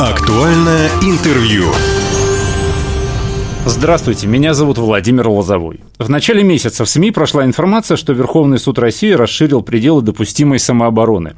Актуальное интервью. Здравствуйте, меня зовут Владимир Лозовой. В начале месяца в СМИ прошла информация, что Верховный суд России расширил пределы допустимой самообороны.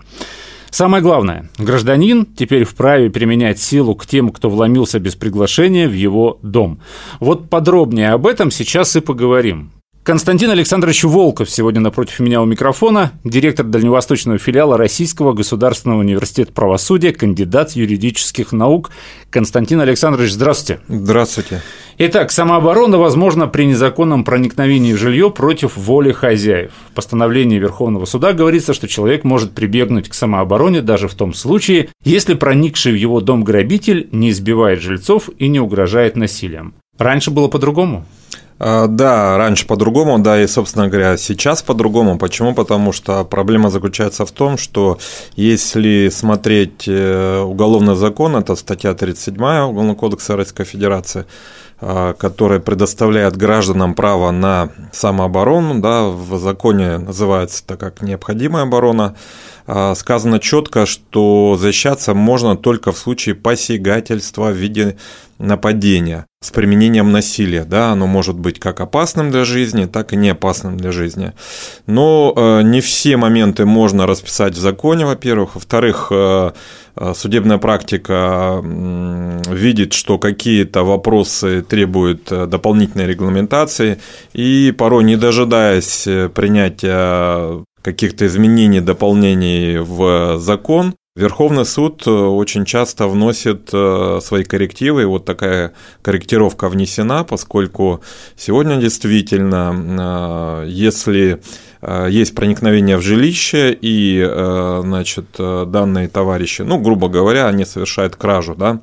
Самое главное, гражданин теперь вправе применять силу к тем, кто вломился без приглашения в его дом. Вот подробнее об этом сейчас и поговорим. Константин Александрович Волков сегодня напротив меня у микрофона, директор дальневосточного филиала Российского государственного университета правосудия, кандидат юридических наук. Константин Александрович, здравствуйте. Здравствуйте. Итак, самооборона возможна при незаконном проникновении в жилье против воли хозяев. В постановлении Верховного суда говорится, что человек может прибегнуть к самообороне даже в том случае, если проникший в его дом грабитель не избивает жильцов и не угрожает насилием. Раньше было по-другому? А, да, раньше по-другому, да, и, собственно говоря, сейчас по-другому. Почему? Потому что проблема заключается в том, что если смотреть э, уголовный закон, это статья 37 Уголовного кодекса Российской Федерации, а, которая предоставляет гражданам право на самооборону, да, в законе называется это как необходимая оборона, сказано четко, что защищаться можно только в случае посягательства в виде нападения с применением насилия. Да, оно может быть как опасным для жизни, так и не опасным для жизни. Но э, не все моменты можно расписать в законе, во-первых. Во-вторых, э, э, судебная практика видит, что какие-то вопросы требуют дополнительной регламентации, и порой, не дожидаясь принятия каких-то изменений, дополнений в закон, Верховный суд э, очень часто вносит э, свои коррективы, и вот такая корректировка внесена, поскольку сегодня действительно, э, если есть проникновение в жилище, и, значит, данные товарищи, ну, грубо говоря, они совершают кражу, да,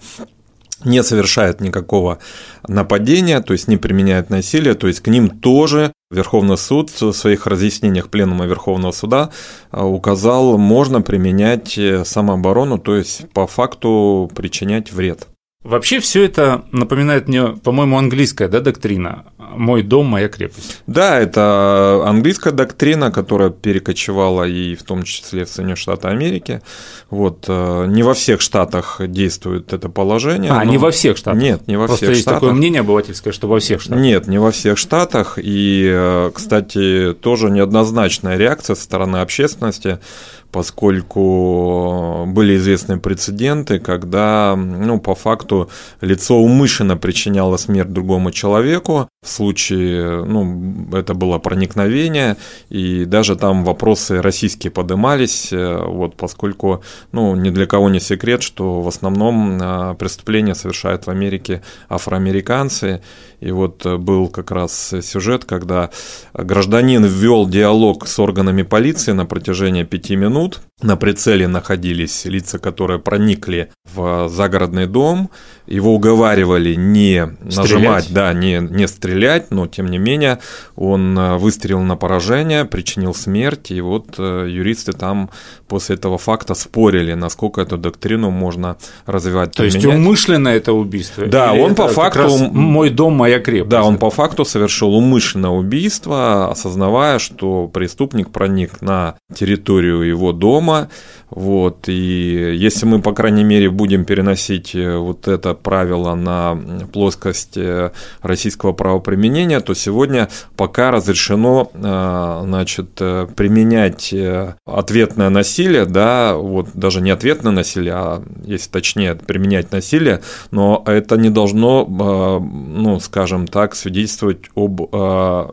не совершают никакого нападения, то есть не применяют насилие, то есть к ним тоже Верховный суд в своих разъяснениях Пленума Верховного суда а, указал, можно применять э, самооборону, то есть по факту причинять вред. Вообще все это напоминает мне, по-моему, английская да, доктрина «мой дом, моя крепость». Да, это английская доктрина, которая перекочевала и в том числе в Соединенные Штаты Америки. Вот, э, не во всех штатах действует это положение. А, но... не во всех штатах? Нет, не во Просто всех есть штатах. такое мнение обывательское, что во всех штатах. Нет, не во всех штатах. И, э, кстати, тоже неоднозначная реакция со стороны общественности поскольку были известны прецеденты, когда, ну, по факту лицо умышленно причиняло смерть другому человеку, в случае, ну, это было проникновение, и даже там вопросы российские подымались, э, вот, поскольку, ну, ни для кого не секрет, что в основном э, преступления совершают в Америке афроамериканцы, и вот э, был как раз сюжет, когда гражданин ввел диалог с органами полиции на протяжении пяти минут. На прицеле находились лица, которые проникли в загородный дом. Его уговаривали не нажимать, стрелять. да, не, не стрелять, но тем не менее он э, выстрелил на поражение, причинил смерть. И вот э, юристы там после этого факта спорили, насколько эту доктрину можно развивать. То есть умышленно это убийство? Да, Или он по факту... Мой дом, моя крепость. Да, он по факту совершил умышленное убийство, осознавая, что преступник проник на территорию его дома, дома вот, и если мы, по крайней мере, будем переносить э, вот это правило на плоскость э, российского правоприменения, то сегодня пока разрешено, э, значит, применять ответное насилие, да, вот даже не ответное насилие, а, если точнее, применять насилие, но это не должно, ну, скажем так, свидетельствовать об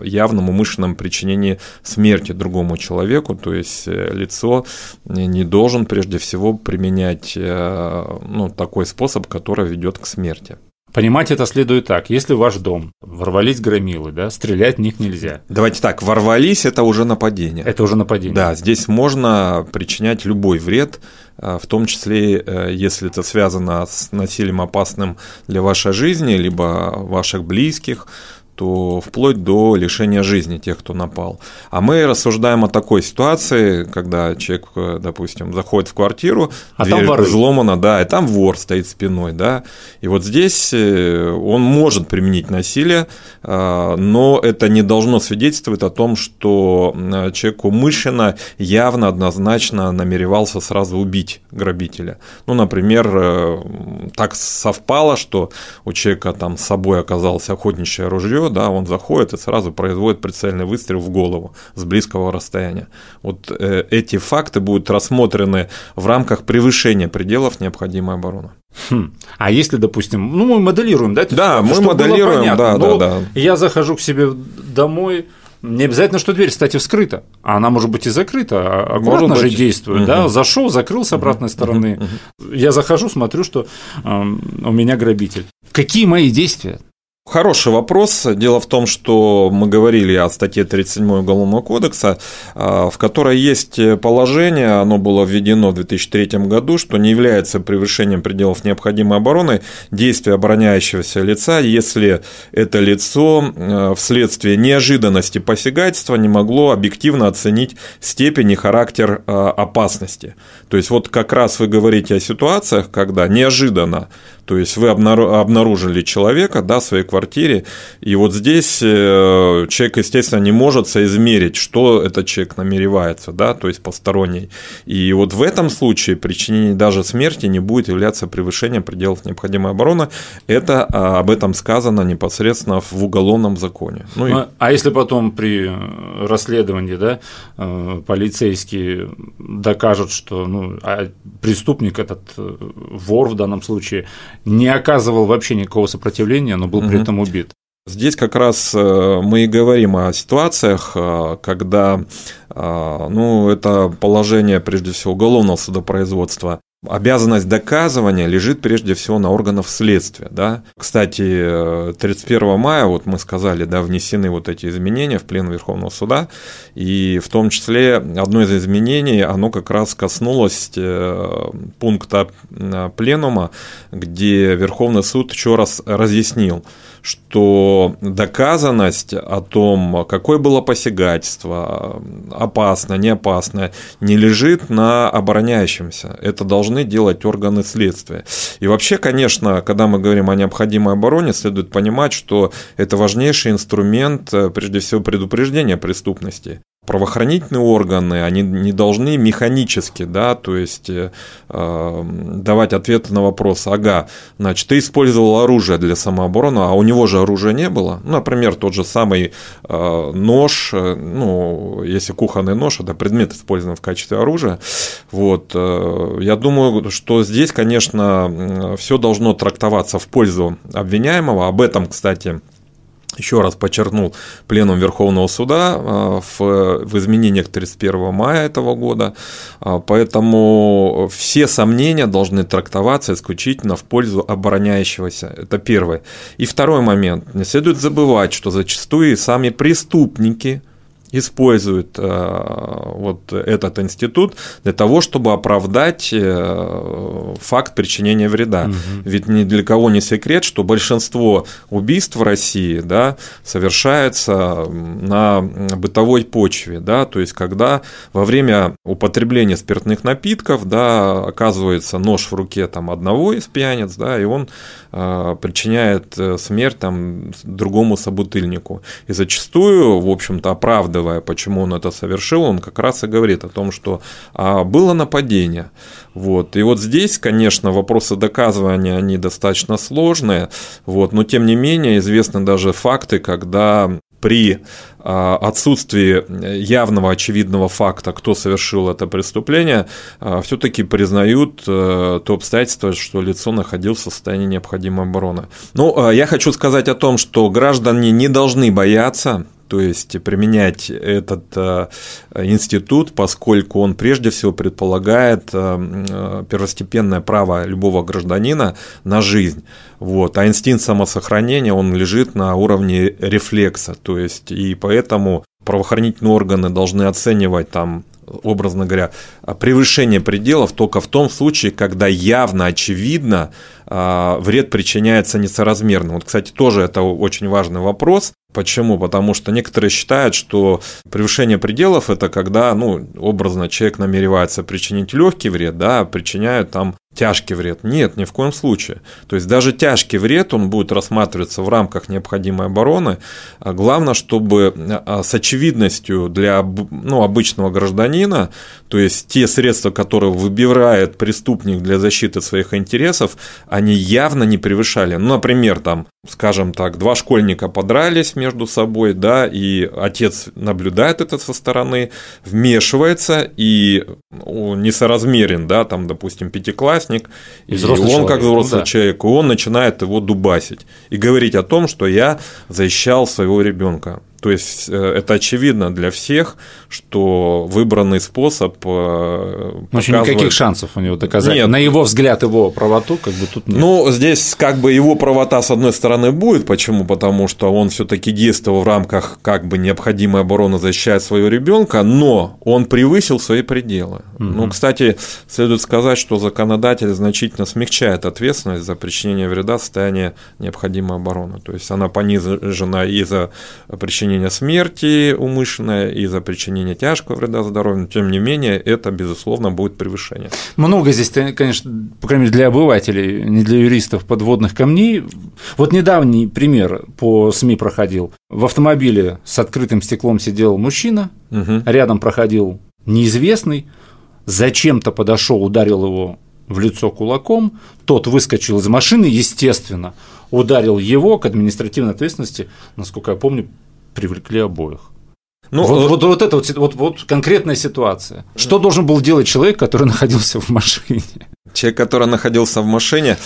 явном умышленном причинении смерти другому человеку, то есть лицо не должно должен прежде всего применять э, ну, такой способ, который ведет к смерти. Понимать это следует так. Если в ваш дом ворвались громилы, да, стрелять в них нельзя. Давайте так, ворвались – это уже нападение. Это уже нападение. Да, здесь можно причинять любой вред, э, в том числе, э, если это связано с насилием опасным для вашей жизни, либо ваших близких, то вплоть до лишения жизни тех, кто напал. А мы рассуждаем о такой ситуации, когда человек, допустим, заходит в квартиру, а дверь там взломана, да, и там вор стоит спиной, да, и вот здесь э, он может применить насилие, а, но это не должно свидетельствовать о том, что человек умышленно, явно, однозначно намеревался сразу убить грабителя. Ну, например, э, так совпало, что у человека там с собой оказалось охотничье ружье, да, он заходит и сразу производит прицельный выстрел в голову с близкого расстояния. Вот э, эти факты будут рассмотрены в рамках превышения пределов необходимой обороны. Хм. А если, допустим, ну мы моделируем, да? Да, мы моделируем, да, да, да. Я захожу к себе домой, не обязательно, что дверь, кстати, вскрыта. А она может быть и закрыта. Аккуратно может же быть. действует. Угу. Да? Зашел, закрыл с обратной стороны. Угу. Я захожу, смотрю, что э, у меня грабитель. Какие мои действия? Хороший вопрос. Дело в том, что мы говорили о статье 37 Уголовного кодекса, а, в которой есть положение, оно было введено в 2003 году, что не является превышением пределов необходимой обороны действия обороняющегося лица, если это лицо а, вследствие неожиданности посягательства не могло объективно оценить степень и характер а, опасности. То есть вот как раз вы говорите о ситуациях, когда неожиданно то есть вы обнаружили человека да, в своей квартире, и вот здесь э, человек, естественно, не может соизмерить, что этот человек намеревается, да, то есть посторонний. И вот в этом случае причинение даже смерти не будет являться превышением пределов необходимой обороны. Это а, об этом сказано непосредственно в уголовном законе. Ну, и... а, а если потом при расследовании да, э, полицейские докажут, что ну, а преступник этот э, вор в данном случае не оказывал вообще никакого сопротивления, но был при этом убит. Здесь как раз э, мы и говорим о ситуациях, э, когда э, ну, это положение, прежде всего, уголовного судопроизводства Обязанность доказывания лежит прежде всего на органах следствия. Да? Кстати, 31 мая, вот мы сказали, да, внесены вот эти изменения в пленум Верховного суда, и в том числе одно из изменений, оно как раз коснулось э, пункта э, пленума, где Верховный суд еще раз разъяснил, что доказанность о том, какое было посягательство, опасно, не опасно, не лежит на обороняющемся. Это должны делать органы следствия. И вообще, конечно, когда мы говорим о необходимой обороне, следует понимать, что это важнейший инструмент, э, прежде всего, предупреждения преступности правоохранительные органы, они не должны механически, да, то есть э, давать ответы на вопрос, ага, значит, ты использовал оружие для самообороны, а у него же оружия не было. Ну, например, тот же самый э, нож, э, ну, если кухонный нож, это предмет, использованный в качестве оружия. Вот, э, я думаю, что здесь, конечно, все должно трактоваться в пользу обвиняемого. Об этом, кстати, еще раз подчеркнул Пленум Верховного Суда а, в, в изменениях 31 мая этого года, а, поэтому все сомнения должны трактоваться исключительно в пользу обороняющегося. Это первое. И второй момент. Не следует забывать, что зачастую сами преступники – использует э, вот этот институт для того, чтобы оправдать э, факт причинения вреда. Угу. Ведь ни для кого не секрет, что большинство убийств в России да, совершается на бытовой почве, да, то есть когда во время употребления спиртных напитков да, оказывается нож в руке там, одного из пьяниц, да, и он э, причиняет смерть там, другому собутыльнику. И зачастую, в общем-то, оправдывая оправдывая, почему он это совершил, он как раз и говорит о том, что а, было нападение. Вот. И вот здесь, конечно, вопросы доказывания, они достаточно сложные, вот, но тем не менее известны даже факты, когда при а, отсутствии явного очевидного факта, кто совершил это преступление, а, все-таки признают э, то обстоятельство, что лицо находилось в состоянии необходимой обороны. Ну, а, я хочу сказать о том, что граждане не должны бояться то есть применять этот э, институт, поскольку он прежде всего предполагает э, э, первостепенное право любого гражданина на жизнь. Вот. А инстинкт самосохранения, он лежит на уровне рефлекса, то есть и поэтому правоохранительные органы должны оценивать там образно говоря, превышение пределов только в том случае, когда явно, очевидно, а, вред причиняется несоразмерно. Вот, кстати, тоже это очень важный вопрос. Почему? Потому что некоторые считают, что превышение пределов это когда, ну, образно человек намеревается причинить легкий вред, да, а причиняют там тяжкий вред. Нет, ни в коем случае. То есть даже тяжкий вред, он будет рассматриваться в рамках необходимой обороны. А главное, чтобы а, с очевидностью для ну, обычного гражданина, то есть те средства, которые выбирает преступник для защиты своих интересов, они явно не превышали. Ну, например, там, скажем так, два школьника подрались между собой, да, и отец наблюдает это со стороны, вмешивается и несоразмерен, да, там, допустим, пятиклассник, и, и он человек, как взрослый ну, да. человек, и он начинает его дубасить и говорить о том, что я защищал своего ребенка. То есть э, это очевидно для всех, что выбранный способ э, показывает... никаких шансов у него доказать. Нет. На его взгляд, его правоту, как бы тут нет. Ну, здесь как бы его правота, с одной стороны, будет. Почему? Потому что он все-таки действовал в рамках как бы необходимой обороны защищать своего ребенка, но он превысил свои пределы. Угу. Ну, кстати, следует сказать, что законодатель значительно смягчает ответственность за причинение вреда в состоянии необходимой обороны. То есть она понижена и за причинение смерти умышленное, и за причинение тяжкого вреда здоровью, но тем не менее это, безусловно, будет превышение. Много здесь, конечно, по крайней мере, для обывателей, не для юристов, подводных камней. Вот недавний пример по СМИ проходил. В автомобиле с открытым стеклом сидел мужчина, угу. рядом проходил неизвестный, зачем-то подошел, ударил его в лицо кулаком, тот выскочил из машины, естественно, ударил его к административной ответственности, насколько я помню, привлекли обоих. Ну, вот, э, вот, вот это вот, вот, вот конкретная ситуация. Что должен был делать человек, который находился в машине? Человек, который находился в машине.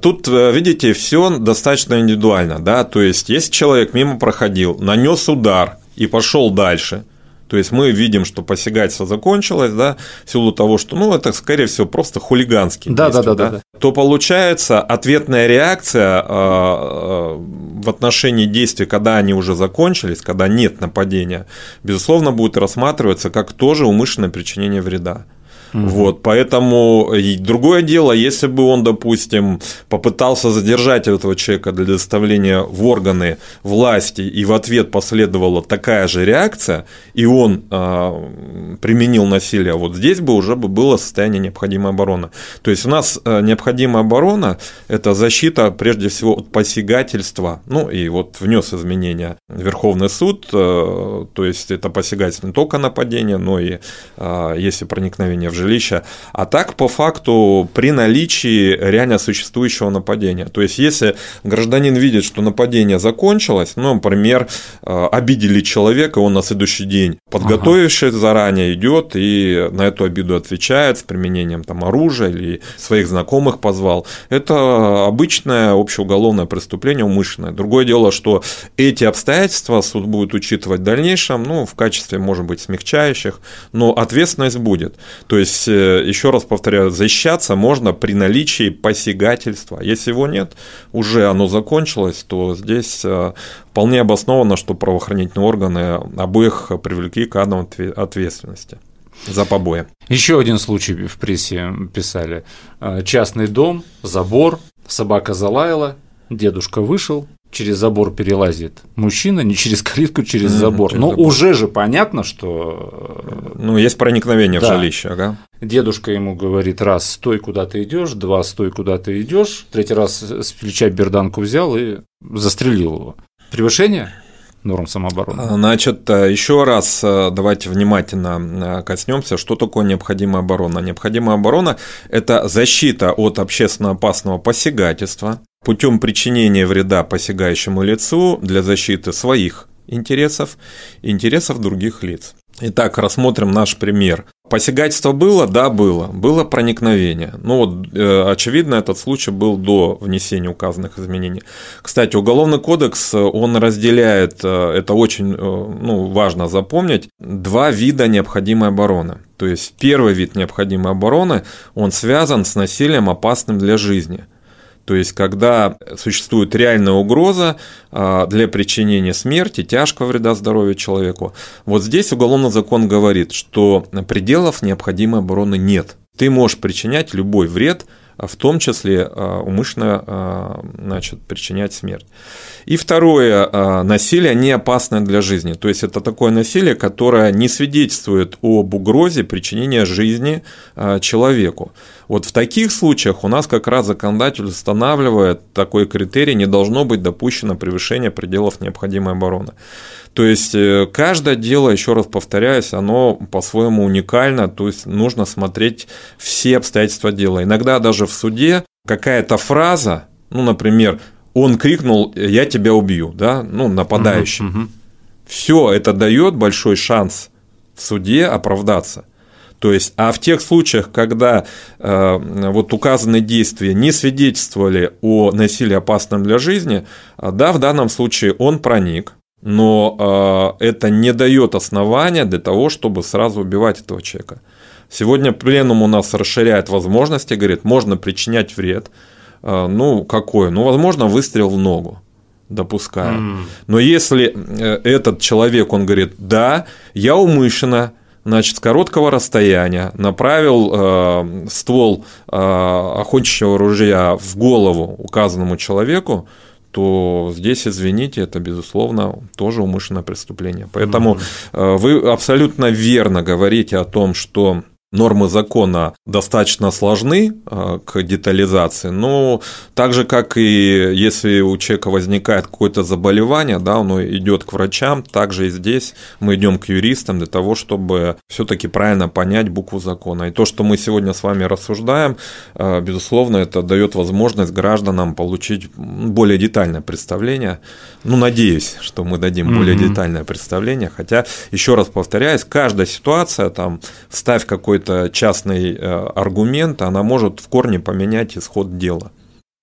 Тут, э, видите, все достаточно индивидуально, да, то есть, если человек мимо проходил, нанес удар и пошел дальше – то есть мы видим, что посягательство закончилось, да, в силу того, что, ну, это, скорее всего, просто хулиганский да, да, да, да, да, то получается ответная реакция э, э, в отношении действий, когда они уже закончились, когда нет нападения, безусловно, будет рассматриваться как тоже умышленное причинение вреда. Угу. Вот, поэтому другое дело, если бы он, допустим, попытался задержать этого человека для доставления в органы власти, и в ответ последовала такая же реакция, и он э, применил насилие, вот здесь бы уже бы было состояние необходимой обороны. То есть у нас а, необходимая оборона – это защита прежде всего от посягательства, ну и вот внес изменения Верховный суд, э, то есть это посягательство не только нападение, но и э, если проникновение в жилища, а так по факту при наличии реально существующего нападения. То есть, если гражданин видит, что нападение закончилось, ну, например, э, обидели человека, он на следующий день, подготовившись ага. заранее, идет и на эту обиду отвечает с применением там, оружия или своих знакомых позвал, это обычное общеуголовное преступление умышленное. Другое дело, что эти обстоятельства суд будет учитывать в дальнейшем, ну, в качестве, может быть, смягчающих, но ответственность будет. То есть есть, э, еще раз повторяю, защищаться можно при наличии посягательства. Если его нет, уже оно закончилось, то здесь э, вполне обосновано, что правоохранительные органы обоих привлекли к адам ответственности за побои. Еще один случай в прессе писали. Э, частный дом, забор, собака залаяла, дедушка вышел, через забор перелазит мужчина, не через калитку, через mm-hmm, забор. Через Но забор. уже же понятно, что... Э, ну, есть проникновение да. в жилище, ага. Дедушка ему говорит, раз, стой, куда ты идешь, два, стой, куда ты идешь, третий раз с плеча берданку взял и застрелил его. Превышение? норм самообороны. Значит, э, еще раз э, давайте внимательно коснемся, что такое необходимая оборона. Необходимая оборона – это защита от общественно опасного посягательства, путем причинения вреда посягающему лицу для защиты своих интересов интересов других лиц. Итак, рассмотрим наш пример. Посягательство было? Да, было. Было проникновение. Ну вот, э, очевидно, этот случай был до внесения указанных изменений. Кстати, Уголовный кодекс, он разделяет, э, это очень э, ну, важно запомнить, два вида необходимой обороны. То есть первый вид необходимой обороны, он связан с насилием опасным для жизни – То есть, когда существует реальная угроза а, для причинения смерти, тяжкого вреда здоровью человеку, вот здесь уголовный закон говорит, что пределов необходимой обороны нет. Ты можешь причинять любой вред, в том числе а, умышленно а, значит, причинять смерть. И второе, насилие не опасное для жизни. То есть это такое насилие, которое не свидетельствует об угрозе причинения жизни человеку. Вот в таких случаях у нас как раз законодатель устанавливает такой критерий, не должно быть допущено превышение пределов необходимой обороны. То есть э, каждое дело, еще раз повторяюсь, оно по-своему уникально, то есть нужно смотреть все обстоятельства дела. Иногда даже в суде какая-то фраза, ну, например, он крикнул «я тебя убью», да, ну, нападающий. Угу, угу. Все это дает большой шанс в суде оправдаться. То есть, а в тех случаях, когда э, вот указанные действия не свидетельствовали о насилии опасном для жизни, да, в данном случае он проник, но э, это не дает основания для того, чтобы сразу убивать этого человека. Сегодня пленум у нас расширяет возможности, говорит, можно причинять вред. Э, ну, какой? Ну, возможно, выстрел в ногу допускаем. Mm. Но если э, этот человек, он говорит, да, я умышленно, значит, с короткого расстояния направил э, ствол э, охотничьего ружья в голову указанному человеку, то здесь, извините, это, безусловно, тоже умышленное преступление. Поэтому mm-hmm. вы абсолютно верно говорите о том, что нормы закона достаточно сложны э, к детализации, но так же, как и если у человека возникает какое-то заболевание, да, он идет к врачам, также и здесь мы идем к юристам для того, чтобы все-таки правильно понять букву закона. И то, что мы сегодня с вами рассуждаем, э, безусловно, это дает возможность гражданам получить более детальное представление. Ну, надеюсь, что мы дадим mm-hmm. более детальное представление, хотя, еще раз повторяюсь, каждая ситуация, там, ставь какой-то какой-то частный э, аргумент, она может в корне поменять исход дела.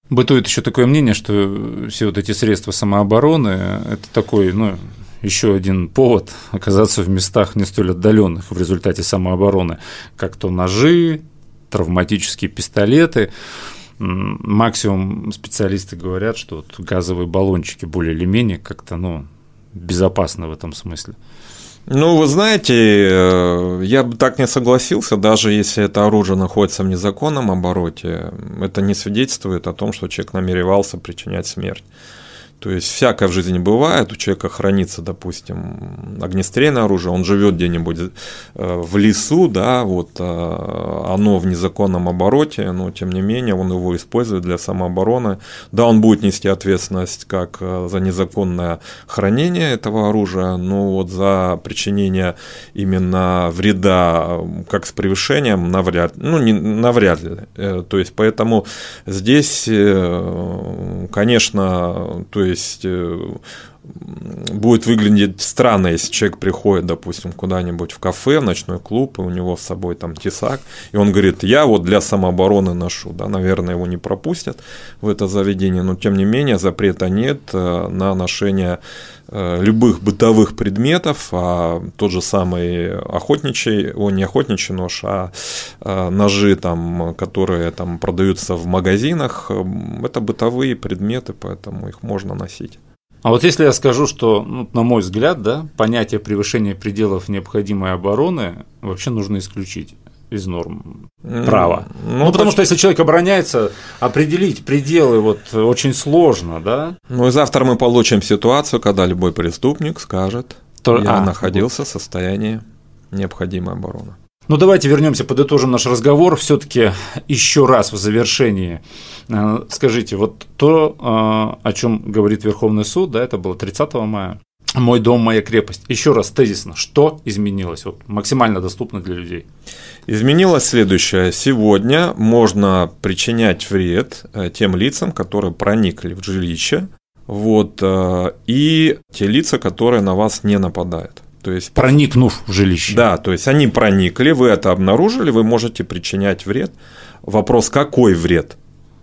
Бытует еще такое мнение, что все вот эти средства самообороны – это такой, ну, еще один повод оказаться в местах не столь отдаленных в результате самообороны, как то ножи, травматические пистолеты. Максимум специалисты говорят, что вот газовые баллончики более или менее как-то ну, безопасны в этом смысле. Ну, вы знаете, э, я бы так не согласился, даже если это оружие находится в незаконном обороте, это не свидетельствует о том, что человек намеревался причинять смерть. То есть всякое в жизни бывает, у человека хранится, допустим, огнестрельное оружие, он живет где-нибудь э, в лесу, да, вот э, оно в незаконном обороте, но тем не менее он его использует для самообороны. Да, он будет нести ответственность как э, за незаконное хранение этого оружия, но вот за причинение именно вреда, как с превышением, навряд, ну, не, навряд ли. То есть поэтому здесь, конечно, то есть есть э, будет выглядеть странно, если человек приходит, допустим, куда-нибудь в кафе, в ночной клуб, и у него с собой там тесак, и он говорит, я вот для самообороны ношу, да, наверное, его не пропустят в это заведение, но тем не менее запрета нет э, на ношение э, любых бытовых предметов, а тот же самый охотничий, о, не охотничий нож, а ножи, там, которые там продаются в магазинах, это бытовые предметы, поэтому их можно носить. А вот если я скажу, что, ну, на мой взгляд, да, понятие превышения пределов необходимой обороны вообще нужно исключить из норм права. Ну, ну потому что если человек обороняется, определить пределы вот очень сложно, да? Ну и завтра мы получим ситуацию, когда любой преступник скажет, То... я а, находился вот. в состоянии необходимой обороны. Ну, давайте вернемся, подытожим наш разговор. Все-таки еще раз в завершении э, скажите, вот то, э, о чем говорит Верховный суд, да, это было 30 мая. Мой дом, моя крепость. Еще раз тезисно, что изменилось? Вот максимально доступно для людей. Изменилось следующее. Сегодня можно причинять вред э, тем лицам, которые проникли в жилище, вот, и те лица, которые на вас не нападают. То есть, Проникнув в жилище. Да, то есть они проникли, вы это обнаружили, вы можете причинять вред. Вопрос, какой вред?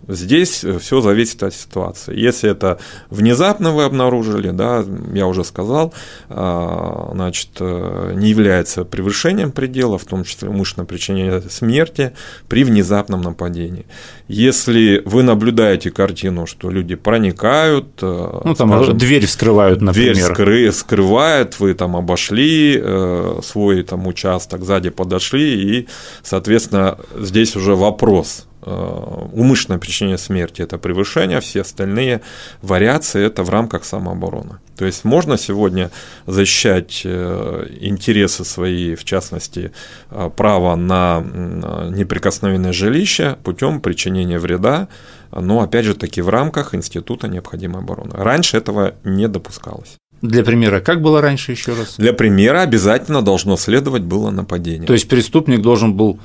Здесь все зависит от ситуации. Если это внезапно вы обнаружили, да, я уже сказал, а, значит, э, не является превышением предела, в том числе умышленное причинение смерти при внезапном нападении. Если вы наблюдаете картину, что люди проникают, э, ну, там скажем, дверь вскрывают, например. Дверь скры, скрывают, вы там обошли э, свой там участок, сзади подошли, и, соответственно, здесь уже вопрос – Э, умышленное причинение смерти – это превышение, все остальные вариации – это в рамках самообороны. То есть можно сегодня защищать э, интересы свои, в частности, э, право на неприкосновенное жилище путем причинения вреда, но опять же таки в рамках института необходимой обороны. Раньше этого не допускалось. Для примера, как было раньше еще раз? Для примера обязательно должно следовать было нападение. То есть преступник должен был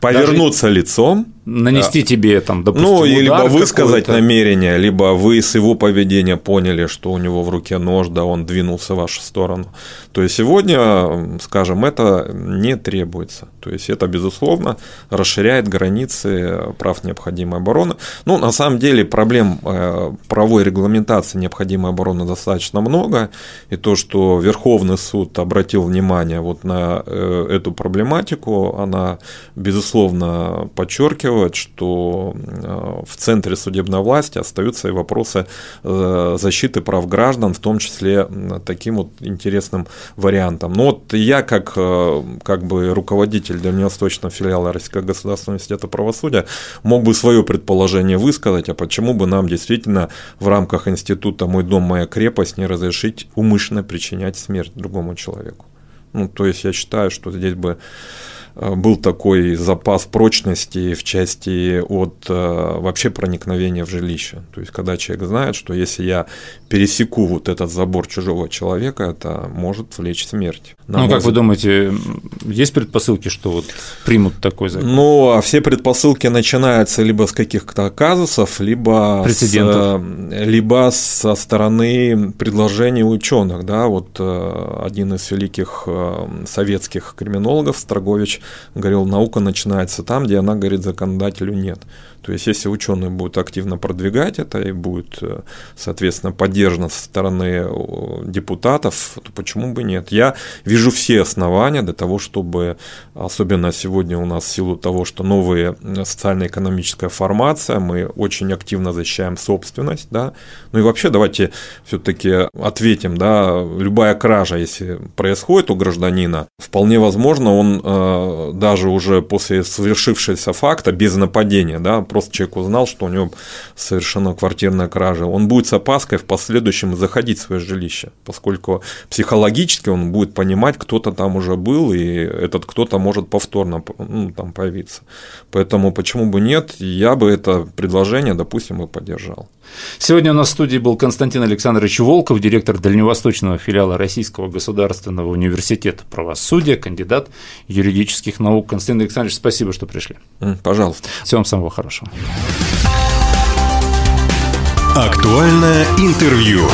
повернуться Даже лицом, нанести тебе там, допустим, ну, удар либо высказать намерение, либо вы с его поведения поняли, что у него в руке нож, да, он двинулся в вашу сторону. То есть сегодня, скажем, это не требуется. То есть это, безусловно, расширяет границы прав необходимой обороны. Ну, на самом деле проблем э, правовой регламентации необходимой обороны достаточно много. И то, что Верховный суд обратил внимание вот на э, эту проблематику, она, безусловно, подчеркивает, что э, в центре судебной власти остаются и вопросы защиты прав граждан, в том числе таким вот интересным вариантом. Но вот я как, э, как бы руководитель дальневосточного филиала Российского государственного университета правосудия мог бы свое предположение высказать, а почему бы нам действительно в рамках института «Мой дом, моя крепость» не разрешить умышленно причинять смерть другому человеку. Ну, то есть я считаю, что здесь бы Э, был такой запас прочности в части от э, вообще проникновения в жилище. То есть, когда человек знает, что если я пересеку вот этот забор чужого человека, это может влечь смерть. На ну, как вы думаете, есть предпосылки, что вот примут такой закон? Ну, а все предпосылки начинаются либо с каких-то казусов, либо, Прецедентов. С, либо со стороны предложений ученых. Да? Вот э, один из великих советских криминологов, Строгович, говорил, наука начинается там, где она, говорит, законодателю нет. То есть, если ученые будут активно продвигать это и будет, э, соответственно, поддержано со стороны депутатов, то почему бы нет? Я вижу все основания для того, чтобы, особенно сегодня у нас в силу того, что новая социально-экономическая формация, мы очень активно защищаем собственность, да, ну и вообще давайте все-таки ответим, да, любая кража, если происходит у гражданина, вполне возможно, он э, даже уже после совершившегося факта, без нападения, да, просто человек узнал, что у него совершена квартирная кража, он будет с опаской в последующем заходить в свое жилище, поскольку психологически он будет понимать, кто-то там уже был, и этот кто-то может повторно ну, там появиться. Поэтому почему бы нет, я бы это предложение, допустим, и поддержал. Сегодня у нас в студии был Константин Александрович Волков, директор дальневосточного филиала Российского государственного университета правосудия, кандидат юридических наук. Константин Александрович, спасибо, что пришли. Пожалуйста. Всем самого хорошего. Актуальное интервью.